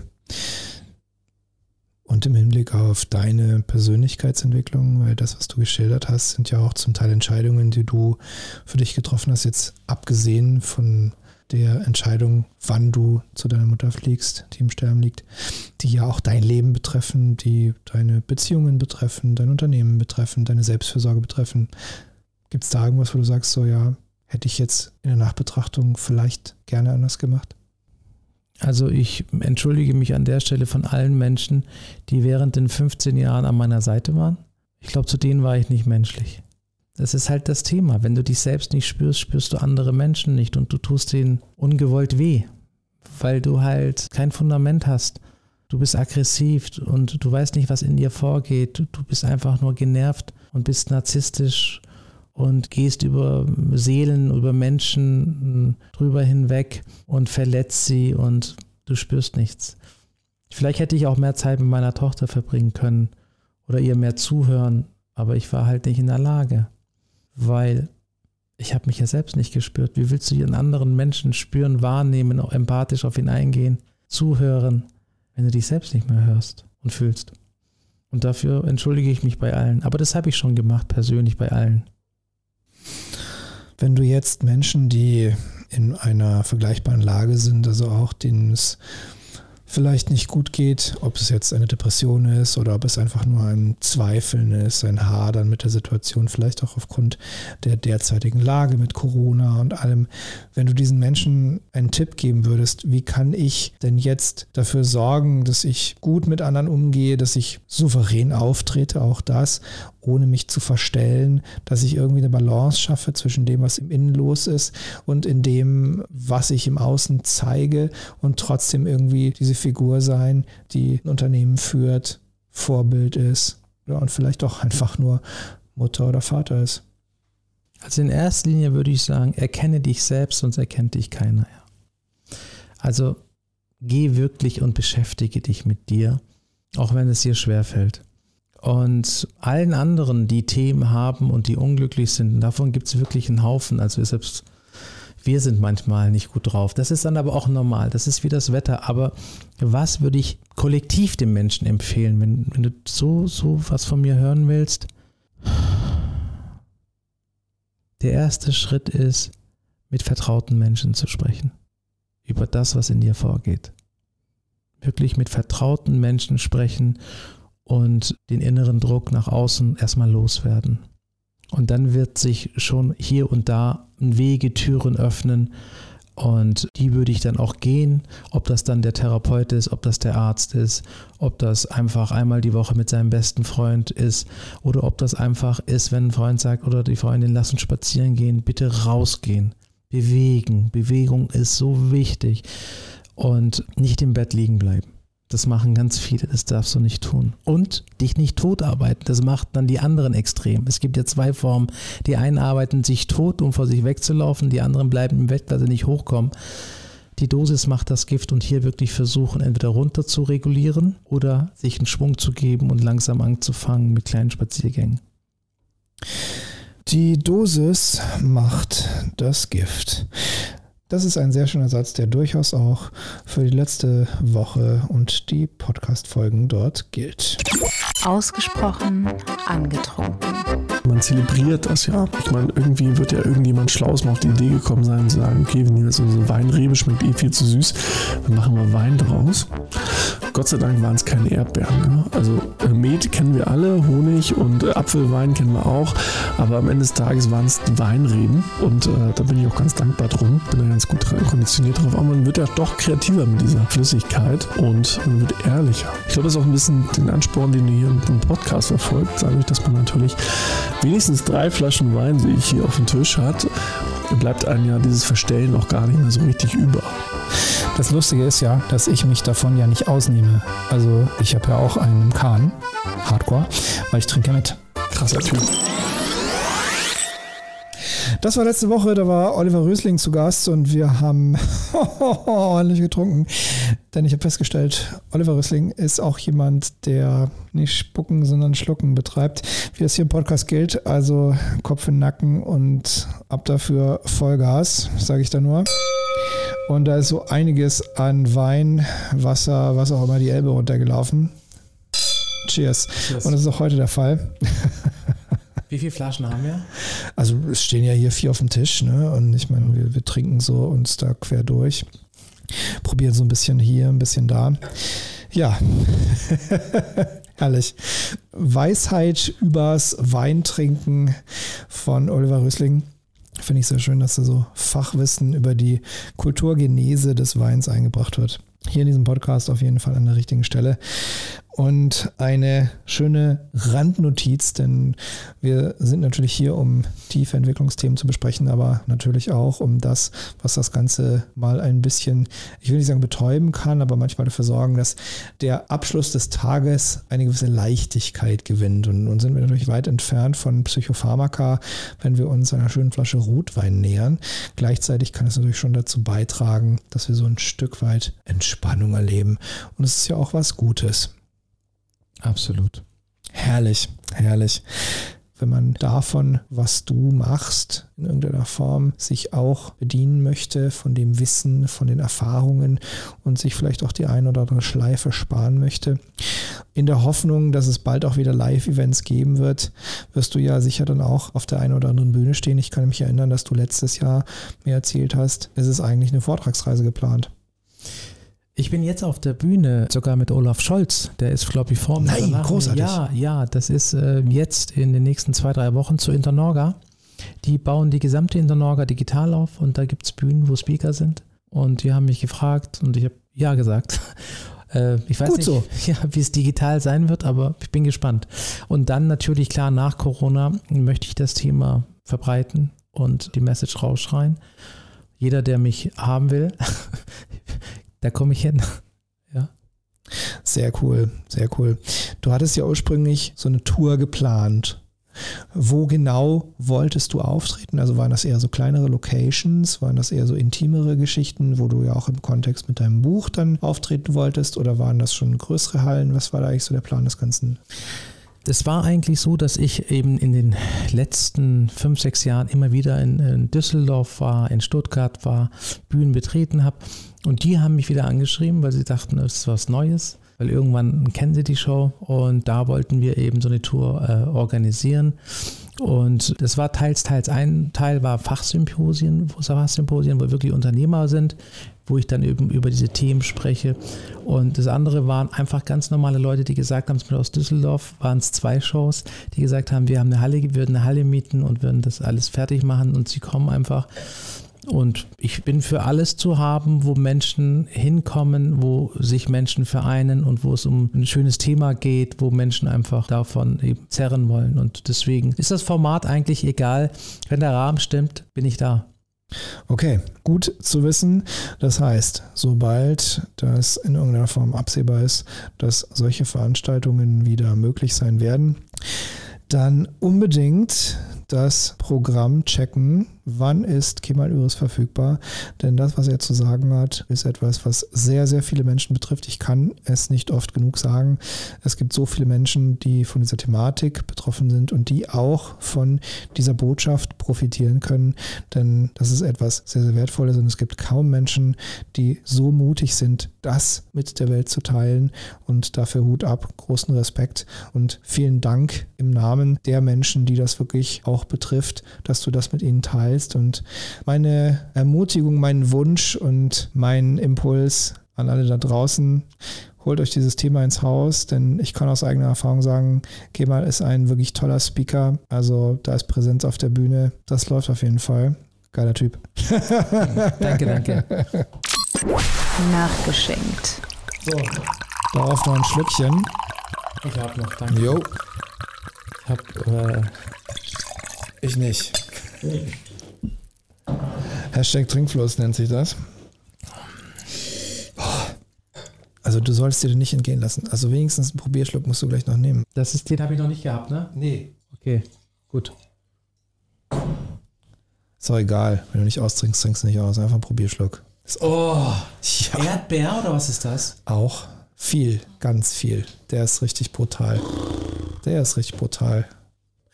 Und im Hinblick auf deine Persönlichkeitsentwicklung, weil das, was du geschildert hast, sind ja auch zum Teil Entscheidungen, die du für dich getroffen hast, jetzt abgesehen von der Entscheidung, wann du zu deiner Mutter fliegst, die im Sterben liegt, die ja auch dein Leben betreffen, die deine Beziehungen betreffen, dein Unternehmen betreffen, deine Selbstfürsorge betreffen. Gibt es da irgendwas, wo du sagst, so ja, hätte ich jetzt in der Nachbetrachtung vielleicht gerne anders gemacht? Also ich entschuldige mich an der Stelle von allen Menschen, die während den 15 Jahren an meiner Seite waren. Ich glaube, zu denen war ich nicht menschlich. Das ist halt das Thema. Wenn du dich selbst nicht spürst, spürst du andere Menschen nicht und du tust denen ungewollt weh, weil du halt kein Fundament hast. Du bist aggressiv und du weißt nicht, was in dir vorgeht. Du bist einfach nur genervt und bist narzisstisch und gehst über Seelen, über Menschen drüber hinweg und verletzt sie und du spürst nichts. Vielleicht hätte ich auch mehr Zeit mit meiner Tochter verbringen können oder ihr mehr zuhören, aber ich war halt nicht in der Lage weil ich habe mich ja selbst nicht gespürt. Wie willst du einen anderen Menschen spüren, wahrnehmen, auch empathisch auf ihn eingehen, zuhören, wenn du dich selbst nicht mehr hörst und fühlst? Und dafür entschuldige ich mich bei allen. Aber das habe ich schon gemacht, persönlich bei allen. Wenn du jetzt Menschen, die in einer vergleichbaren Lage sind, also auch denen es vielleicht nicht gut geht, ob es jetzt eine Depression ist oder ob es einfach nur ein Zweifeln ist, ein Hadern mit der Situation, vielleicht auch aufgrund der derzeitigen Lage mit Corona und allem. Wenn du diesen Menschen einen Tipp geben würdest, wie kann ich denn jetzt dafür sorgen, dass ich gut mit anderen umgehe, dass ich souverän auftrete, auch das, ohne mich zu verstellen, dass ich irgendwie eine Balance schaffe zwischen dem, was im Innen los ist und in dem, was ich im Außen zeige und trotzdem irgendwie diese Figur sein, die ein Unternehmen führt, Vorbild ist ja, und vielleicht auch einfach nur Mutter oder Vater ist. Also in erster Linie würde ich sagen, erkenne dich selbst, sonst erkennt dich keiner. Also geh wirklich und beschäftige dich mit dir, auch wenn es dir schwerfällt. Und allen anderen, die Themen haben und die unglücklich sind, davon gibt es wirklich einen Haufen. Also selbst wir sind manchmal nicht gut drauf. Das ist dann aber auch normal. Das ist wie das Wetter. Aber was würde ich kollektiv dem Menschen empfehlen, wenn, wenn du so, so was von mir hören willst? Der erste Schritt ist, mit vertrauten Menschen zu sprechen. Über das, was in dir vorgeht. Wirklich mit vertrauten Menschen sprechen und den inneren Druck nach außen erstmal loswerden. Und dann wird sich schon hier und da Wege, Türen öffnen. Und die würde ich dann auch gehen, ob das dann der Therapeut ist, ob das der Arzt ist, ob das einfach einmal die Woche mit seinem besten Freund ist oder ob das einfach ist, wenn ein Freund sagt oder die Freundin lassen spazieren gehen, bitte rausgehen, bewegen. Bewegung ist so wichtig und nicht im Bett liegen bleiben. Das machen ganz viele, das darfst du nicht tun. Und dich nicht totarbeiten, das macht dann die anderen extrem. Es gibt ja zwei Formen. Die einen arbeiten sich tot, um vor sich wegzulaufen, die anderen bleiben im Bett, weil sie nicht hochkommen. Die Dosis macht das Gift und hier wirklich versuchen, entweder runter zu regulieren oder sich einen Schwung zu geben und langsam anzufangen mit kleinen Spaziergängen. Die Dosis macht das Gift. Das ist ein sehr schöner Satz, der durchaus auch für die letzte Woche und die Podcast-Folgen dort gilt. Ausgesprochen angetrunken. Man zelebriert das ja. Ich meine, irgendwie wird ja irgendjemand Schlaues mal auf die Idee gekommen sein, zu sagen, okay, wenn jetzt unsere Weinrebe schmeckt eh viel zu süß, dann machen wir Wein draus. Gott sei Dank waren es keine Erdbeeren. Ne? Also äh, Met kennen wir alle, Honig und äh, Apfelwein kennen wir auch, aber am Ende des Tages waren es Weinreben und äh, da bin ich auch ganz dankbar drum. Bin da ganz gut konditioniert drauf. Aber man wird ja doch kreativer mit dieser Flüssigkeit und man wird ehrlicher. Ich glaube, das ist auch ein bisschen den Ansporn, den ihr hier im Podcast verfolgt, dadurch, dass man natürlich wenigstens drei Flaschen Wein, sehe ich hier auf dem Tisch hat, bleibt einem ja dieses Verstellen auch gar nicht mehr so richtig über. Das Lustige ist ja, dass ich mich davon ja nicht ausnehme. Also ich habe ja auch einen Kahn, Hardcore, weil ich trinke mit. Krasser Typ. Das war letzte Woche, da war Oliver Rösling zu Gast und wir haben <laughs> ordentlich getrunken. Denn ich habe festgestellt, Oliver Rösling ist auch jemand, der nicht spucken, sondern schlucken betreibt, wie das hier im Podcast gilt. Also Kopf in den Nacken und ab dafür Vollgas, sage ich da nur. Und da ist so einiges an Wein, Wasser, was auch immer die Elbe runtergelaufen. Cheers. Cheers. Und das ist auch heute der Fall. <laughs> Wie viele Flaschen haben wir? Also es stehen ja hier vier auf dem Tisch, ne? Und ich meine, wir, wir trinken so uns da quer durch. Probieren so ein bisschen hier, ein bisschen da. Ja. <laughs> Herrlich. Weisheit übers Weintrinken von Oliver Rösling. Finde ich sehr schön, dass da so Fachwissen über die Kulturgenese des Weins eingebracht wird. Hier in diesem Podcast auf jeden Fall an der richtigen Stelle. Und eine schöne Randnotiz, denn wir sind natürlich hier, um tiefe Entwicklungsthemen zu besprechen, aber natürlich auch um das, was das Ganze mal ein bisschen, ich will nicht sagen betäuben kann, aber manchmal dafür sorgen, dass der Abschluss des Tages eine gewisse Leichtigkeit gewinnt. Und nun sind wir natürlich weit entfernt von Psychopharmaka, wenn wir uns einer schönen Flasche Rotwein nähern. Gleichzeitig kann es natürlich schon dazu beitragen, dass wir so ein Stück weit Entspannung erleben. Und es ist ja auch was Gutes. Absolut. Herrlich, herrlich. Wenn man davon, was du machst, in irgendeiner Form sich auch bedienen möchte, von dem Wissen, von den Erfahrungen und sich vielleicht auch die ein oder andere Schleife sparen möchte, in der Hoffnung, dass es bald auch wieder Live-Events geben wird, wirst du ja sicher dann auch auf der einen oder anderen Bühne stehen. Ich kann mich erinnern, dass du letztes Jahr mir erzählt hast, es ist eigentlich eine Vortragsreise geplant. Ich bin jetzt auf der Bühne, sogar mit Olaf Scholz. Der ist, glaube ich, vor mir. Nein, Danach- großartig. Ja, ja, das ist äh, jetzt in den nächsten zwei, drei Wochen zu Internorga. Die bauen die gesamte Internorga digital auf und da gibt es Bühnen, wo Speaker sind. Und die haben mich gefragt und ich habe ja gesagt. <laughs> Äh, ich weiß Gut nicht, so. <laughs> ja, wie es digital sein wird, aber ich bin gespannt. Und dann natürlich klar nach Corona möchte ich das Thema verbreiten und die Message rausschreien. Jeder, der mich haben will, <laughs> da komme ich hin. Sehr cool, sehr cool. Du hattest ja ursprünglich so eine Tour geplant. Wo genau wolltest du auftreten? Also waren das eher so kleinere Locations? Waren das eher so intimere Geschichten, wo du ja auch im Kontext mit deinem Buch dann auftreten wolltest? Oder waren das schon größere Hallen? Was war da eigentlich so der Plan des Ganzen? Es war eigentlich so, dass ich eben in den letzten fünf, sechs Jahren immer wieder in, in Düsseldorf war, in Stuttgart war, Bühnen betreten habe. Und die haben mich wieder angeschrieben, weil sie dachten, es ist was Neues. Weil irgendwann kennen sie die Show und da wollten wir eben so eine Tour äh, organisieren. Und das war teils, teils. Ein Teil war Fachsymposien, wo Fachsymposien, wo wirklich Unternehmer sind, wo ich dann eben über diese Themen spreche. Und das andere waren einfach ganz normale Leute, die gesagt haben, zum Beispiel aus Düsseldorf waren es zwei Shows, die gesagt haben, wir haben eine Halle, wir würden eine Halle mieten und würden das alles fertig machen und sie kommen einfach. Und ich bin für alles zu haben, wo Menschen hinkommen, wo sich Menschen vereinen und wo es um ein schönes Thema geht, wo Menschen einfach davon eben zerren wollen. Und deswegen ist das Format eigentlich egal. Wenn der Rahmen stimmt, bin ich da. Okay, gut zu wissen. Das heißt, sobald das in irgendeiner Form absehbar ist, dass solche Veranstaltungen wieder möglich sein werden, dann unbedingt das Programm checken. Wann ist Kemal Üres verfügbar? Denn das, was er zu sagen hat, ist etwas, was sehr, sehr viele Menschen betrifft. Ich kann es nicht oft genug sagen. Es gibt so viele Menschen, die von dieser Thematik betroffen sind und die auch von dieser Botschaft profitieren können. Denn das ist etwas sehr, sehr Wertvolles und es gibt kaum Menschen, die so mutig sind, das mit der Welt zu teilen. Und dafür Hut ab, großen Respekt und vielen Dank im Namen der Menschen, die das wirklich auch betrifft, dass du das mit ihnen teilst. Und meine Ermutigung, mein Wunsch und mein Impuls an alle da draußen, holt euch dieses Thema ins Haus, denn ich kann aus eigener Erfahrung sagen, Kemal ist ein wirklich toller Speaker. Also da ist Präsenz auf der Bühne. Das läuft auf jeden Fall. Geiler Typ. <laughs> Danke, danke. Nachgeschenkt. So, Darauf noch ein Schlückchen. ich habe noch, danke. Jo, Ich habe äh, ich nicht. Hashtag Trinkfluss nennt sich das. Also du solltest dir den nicht entgehen lassen. Also wenigstens einen Probierschluck musst du gleich noch nehmen. das ist, den habe ich noch nicht gehabt, ne? Nee. Okay, gut. Ist doch egal. Wenn du nicht austrinkst, trinkst du nicht aus. Einfach einen Probierschluck. Oh, Ja. Erdbeer oder was ist das? Auch viel, ganz viel. Der ist richtig brutal. Der ist richtig brutal.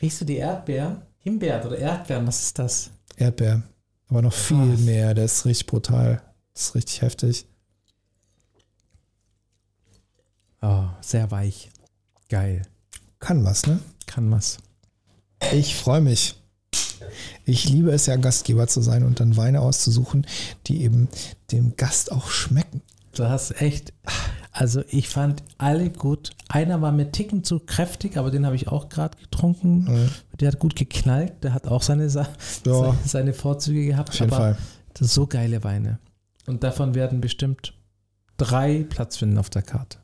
Riechst du die Erdbeeren? Himbeeren oder Erdbeeren, was ist das? Erdbeer. Aber noch viel Krass. mehr. Der ist richtig brutal. Das ist richtig heftig. Oh, sehr weich. Geil. Kann was, ne? Kann was. Ich freue mich. Ich liebe es ja, Gastgeber zu sein und dann Weine auszusuchen, die eben dem Gast auch schmecken. Du hast echt. Also ich fand alle gut. Einer war mir Ticken zu kräftig, aber den habe ich auch gerade getrunken. Mhm. Der hat gut geknallt. Der hat auch seine, Sa Ja. <laughs> seine, Vorzüge gehabt. Auf jeden aber Fall. So geile Weine. Und davon werden bestimmt drei Platz finden auf der Karte.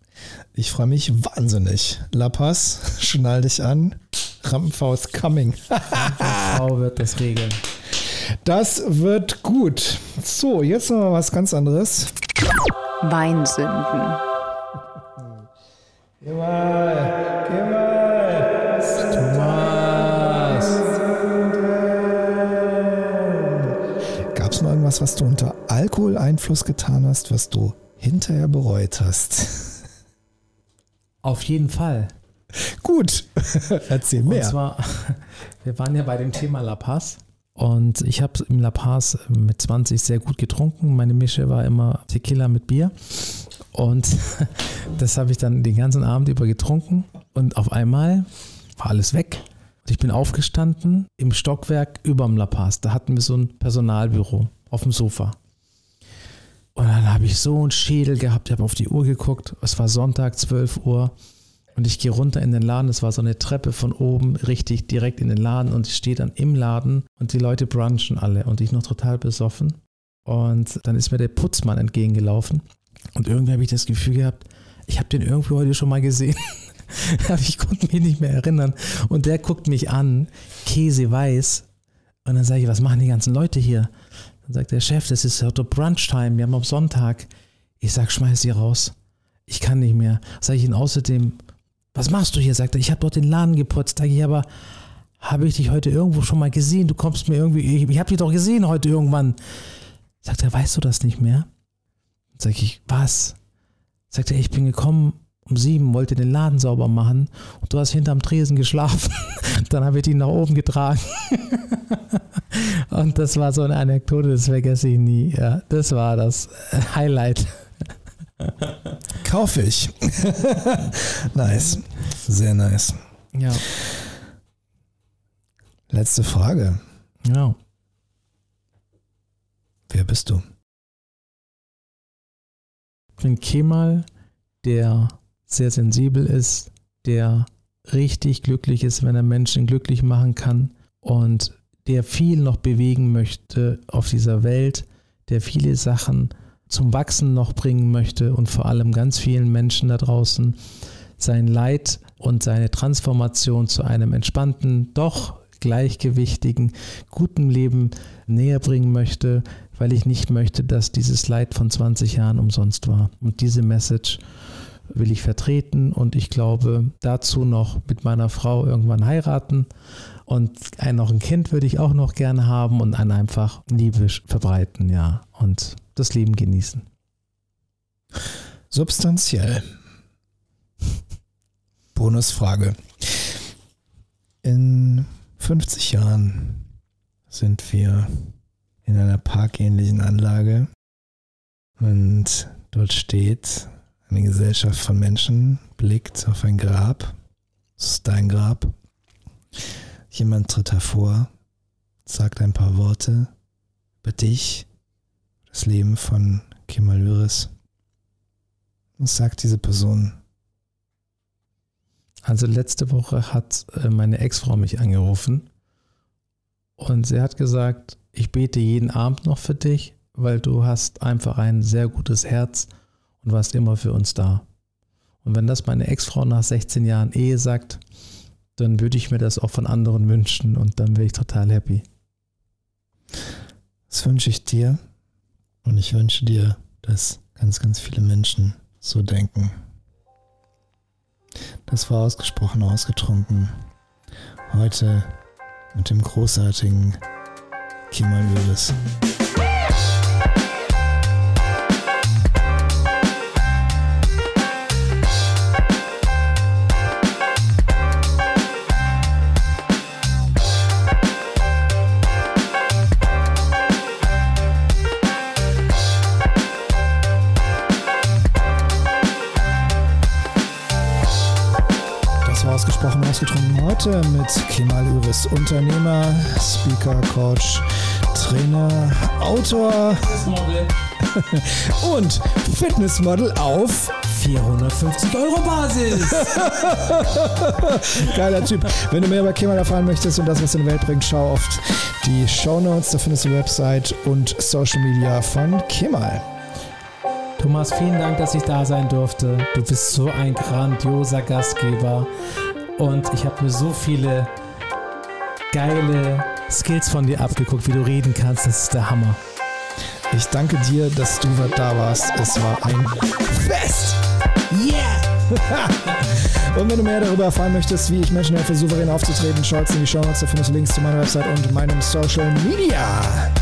Ich freue mich wahnsinnig. La Paz, <laughs> schnall dich an. Rampenfaust coming. Frau wird das regeln. Das wird gut. So, jetzt noch mal was ganz anderes. Weinsünden. Geh mal, geh mal. Thomas. Gab es mal irgendwas, was du unter Alkoholeinfluss getan hast, was du hinterher bereut hast? Auf jeden Fall. Gut, <laughs> erzähl Und mehr. zwar, <laughs> wir waren ja bei dem Thema La Paz. Und ich habe im La Paz mit 20 sehr gut getrunken. Meine Mische war immer Tequila mit Bier. Und <laughs> das habe ich dann den ganzen Abend über getrunken. Und auf einmal war alles weg. Ich bin aufgestanden im Stockwerk überm La Paz. Da hatten wir so ein Personalbüro auf dem Sofa. Und dann habe ich so einen Schädel gehabt. Ich habe auf die Uhr geguckt. Es war Sonntag, 12 Uhr. Und ich gehe runter in den Laden. Es war so eine Treppe von oben, richtig direkt in den Laden. Und ich stehe dann im Laden und die Leute brunchen alle. Und ich noch total besoffen. Und dann ist mir der Putzmann entgegengelaufen. Und irgendwie habe ich das Gefühl gehabt, ich habe den irgendwie heute schon mal gesehen. <laughs> Aber ich konnte mich nicht mehr erinnern. Und der guckt mich an, käseweiß. Und dann sage ich, was machen die ganzen Leute hier? Dann sagt der Chef, das ist heute Brunchtime, wir haben am Sonntag. Ich sag, schmeiß sie raus. Ich kann nicht mehr. Sag ich ihn außerdem, was machst du hier? Sagt er, ich habe dort den Laden geputzt. Sag ich, aber habe ich dich heute irgendwo schon mal gesehen? Du kommst mir irgendwie, ich, ich habe dich doch gesehen heute irgendwann. Sagt er, weißt du das nicht mehr? Sag ich, was? Sagt er, ich bin gekommen um sieben, wollte den Laden sauber machen und du hast hinterm Tresen geschlafen. <laughs> Dann habe ich ihn nach oben getragen. <laughs> und das war so eine Anekdote, das vergesse ich nie. Ja, das war das Highlight. <laughs> Kaufe ich. nice. Sehr nice. Ja, Letzte Frage. ja. Wer bist du? Ich bin Kemal, der sehr sensibel ist, der richtig glücklich ist, wenn er Menschen glücklich machen kann und der viel noch bewegen möchte auf dieser Welt, der viele Sachen zum Wachsen noch bringen möchte und vor allem ganz vielen Menschen da draußen sein Leid und seine Transformation zu einem entspannten, doch gleichgewichtigen, guten Leben näher bringen möchte, weil ich nicht möchte, dass dieses Leid von 20 Jahren umsonst war. Und diese Message will ich vertreten und ich glaube, dazu noch mit meiner Frau irgendwann heiraten und ein, noch ein Kind würde ich auch noch gerne haben und dann einfach Liebe verbreiten, ja, und das Leben genießen. Substanziell. Bonusfrage. In 50 Jahren sind wir in einer parkähnlichen Anlage und dort steht eine Gesellschaft von Menschen, blickt auf ein Grab. Es ist dein Grab. Jemand tritt hervor, sagt ein paar Worte über dich, das Leben von Kemal Yıldız. Was sagt diese Person? Also letzte Woche hat äh, meine Ex-Frau mich angerufen und sie hat gesagt, ich bete jeden Abend noch für dich, weil du hast einfach ein sehr gutes Herz und warst immer für uns da. Und wenn das meine Ex-Frau nach 16 Jahren Ehe sagt, dann würde ich mir das auch von anderen wünschen und dann wäre ich total happy. Das wünsche ich dir und ich wünsche dir, dass ganz, ganz viele Menschen so denken. Das war ausgesprochen ausgetrunken. Heute mit dem großartigen Kemal Yıldız. Ausgesprochen ausgetrunken heute mit Kemal Yıldız, Unternehmer, Speaker, Coach, Trainer, Autor <laughs> und Fitnessmodel auf 450 Euro Basis! <laughs> Geiler Typ. Wenn du mehr über Kemal erfahren möchtest und das, was in die Welt bringt, schau auf die Show Notes. Da findest du die Website und Social Media von Kemal. Thomas, vielen Dank, dass ich da sein durfte. Du bist so ein grandioser Gastgeber und ich habe mir so viele geile Skills von dir abgeguckt, wie du reden kannst. Das ist der Hammer. Ich danke dir, dass du da warst. Es war ein Fest. Yeah! <laughs> und wenn du mehr darüber erfahren möchtest, wie ich Menschen helfe, souverän aufzutreten, schau in die Show Notes, da findest du Links zu meiner Website und meinem Social Media.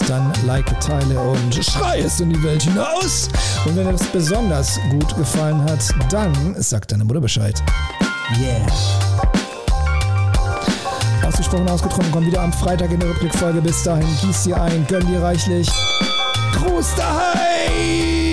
Dann like, teile und schrei es in die Welt hinaus. Und wenn dir das besonders gut gefallen hat, dann sag deine Mutter Bescheid. Yeah. Ausgesprochen, ausgetrunken, komm wieder am Freitag in der Rückblickfolge. Bis dahin, gieß dir ein, gönn dir reichlich. Gruß daheim!